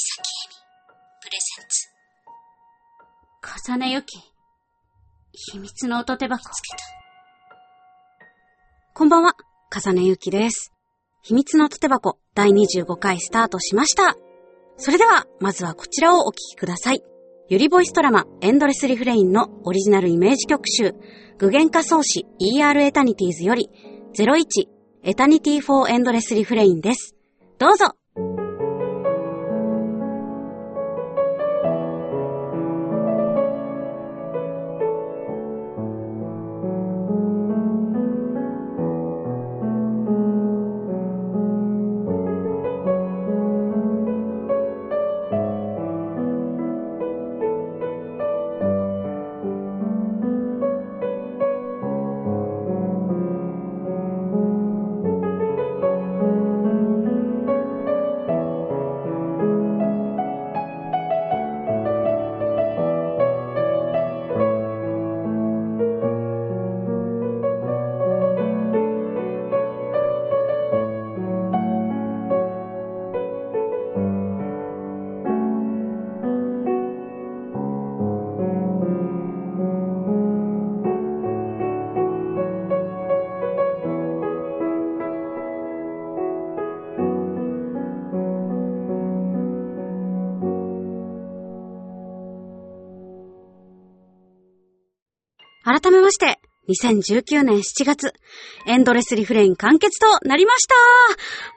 さきえみ、プレゼンツ。重ねゆき。秘密の音手箱。つけた。こんばんは、重ねゆきです。秘密の音手箱第25回スタートしました。それでは、まずはこちらをお聴きください。ゆりボイストラマエンドレスリフレインのオリジナルイメージ曲集、具現化創始 ER エタニティーズより01エタニティフォーエンドレスリフレインです。どうぞ改めまして、2019年7月、エンドレスリフレイン完結となりました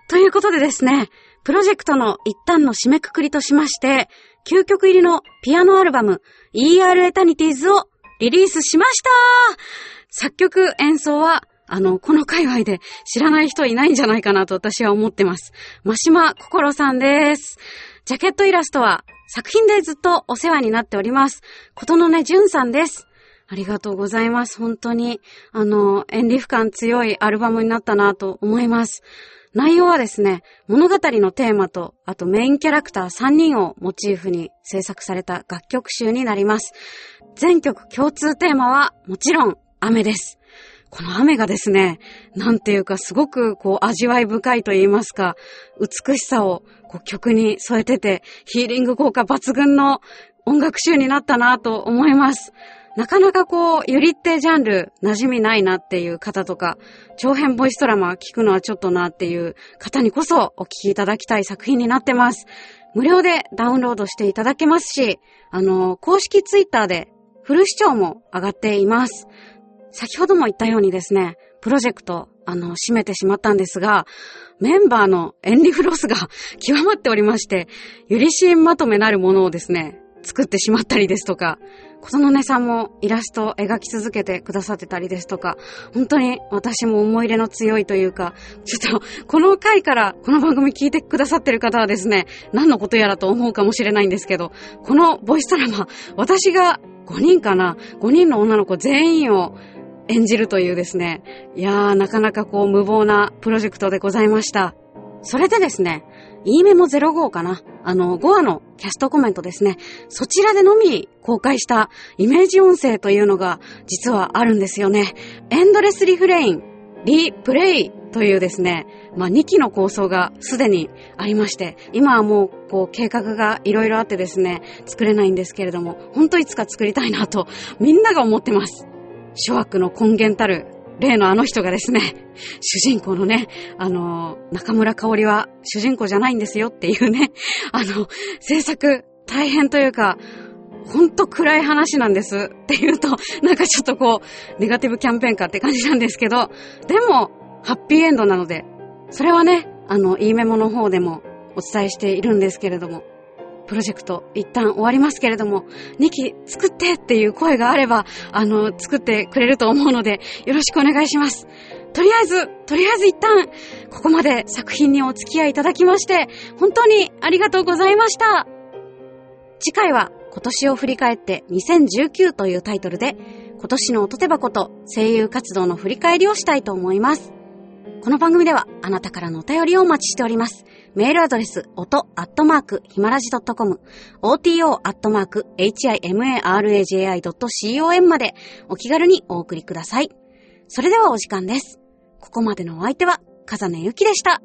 ということでですね、プロジェクトの一旦の締めくくりとしまして、究極入りのピアノアルバム ER エタニティーズをリリースしました作曲演奏は、あの、この界隈で知らない人いないんじゃないかなと私は思ってます。真島心さんです。ジャケットイラストは作品でずっとお世話になっております。ことのね、じゅんさんです。ありがとうございます。本当に、あの、演リフ感強いアルバムになったなと思います。内容はですね、物語のテーマと、あとメインキャラクター3人をモチーフに制作された楽曲集になります。全曲共通テーマは、もちろん、雨です。この雨がですね、なんていうかすごくこう味わい深いと言いますか、美しさをこう曲に添えてて、ヒーリング効果抜群の音楽集になったなと思います。なかなかこう、ゆりってジャンル馴染みないなっていう方とか、長編ボイストラマ聞くのはちょっとなっていう方にこそお聞きいただきたい作品になってます。無料でダウンロードしていただけますし、あの、公式ツイッターでフル視聴も上がっています。先ほども言ったようにですね、プロジェクト、あの、閉めてしまったんですが、メンバーのエンリフロスが 極まっておりまして、ゆりシーンまとめなるものをですね、作ってしまったりですとか、ことのねさんもイラストを描き続けてくださってたりですとか、本当に私も思い入れの強いというか、ちょっとこの回からこの番組聞いてくださってる方はですね、何のことやらと思うかもしれないんですけど、このボイストラマ、私が5人かな ?5 人の女の子全員を演じるというですね、いやーなかなかこう無謀なプロジェクトでございました。それでですね、E メモ05かなあの、5話のキャストコメントですね。そちらでのみ公開したイメージ音声というのが実はあるんですよね。エンドレスリフレイン、リプレイというですね、まあ、2期の構想がすでにありまして、今はもう、こう、計画がいろいろあってですね、作れないんですけれども、本当いつか作りたいなと、みんなが思ってます。諸悪の根源たる例のあの人がですね、主人公のね、あの、中村香織は主人公じゃないんですよっていうね、あの、制作大変というか、ほんと暗い話なんですっていうと、なんかちょっとこう、ネガティブキャンペーンかって感じなんですけど、でも、ハッピーエンドなので、それはね、あの、いいメモの方でもお伝えしているんですけれども、プロジェクト一旦終わりますけれども、2期作ってっていう声があれば、あの、作ってくれると思うので、よろしくお願いします。とりあえず、とりあえず一旦、ここまで作品にお付き合いいただきまして、本当にありがとうございました。次回は、今年を振り返って2019というタイトルで、今年の音手箱と声優活動の振り返りをしたいと思います。この番組ではあなたからのお便りをお待ちしております。メールアドレス、音アットマーク、ひまらじ .com、oto アットマーク、himaraji.com までお気軽にお送りください。それではお時間です。ここまでのお相手は、風根ゆきでした。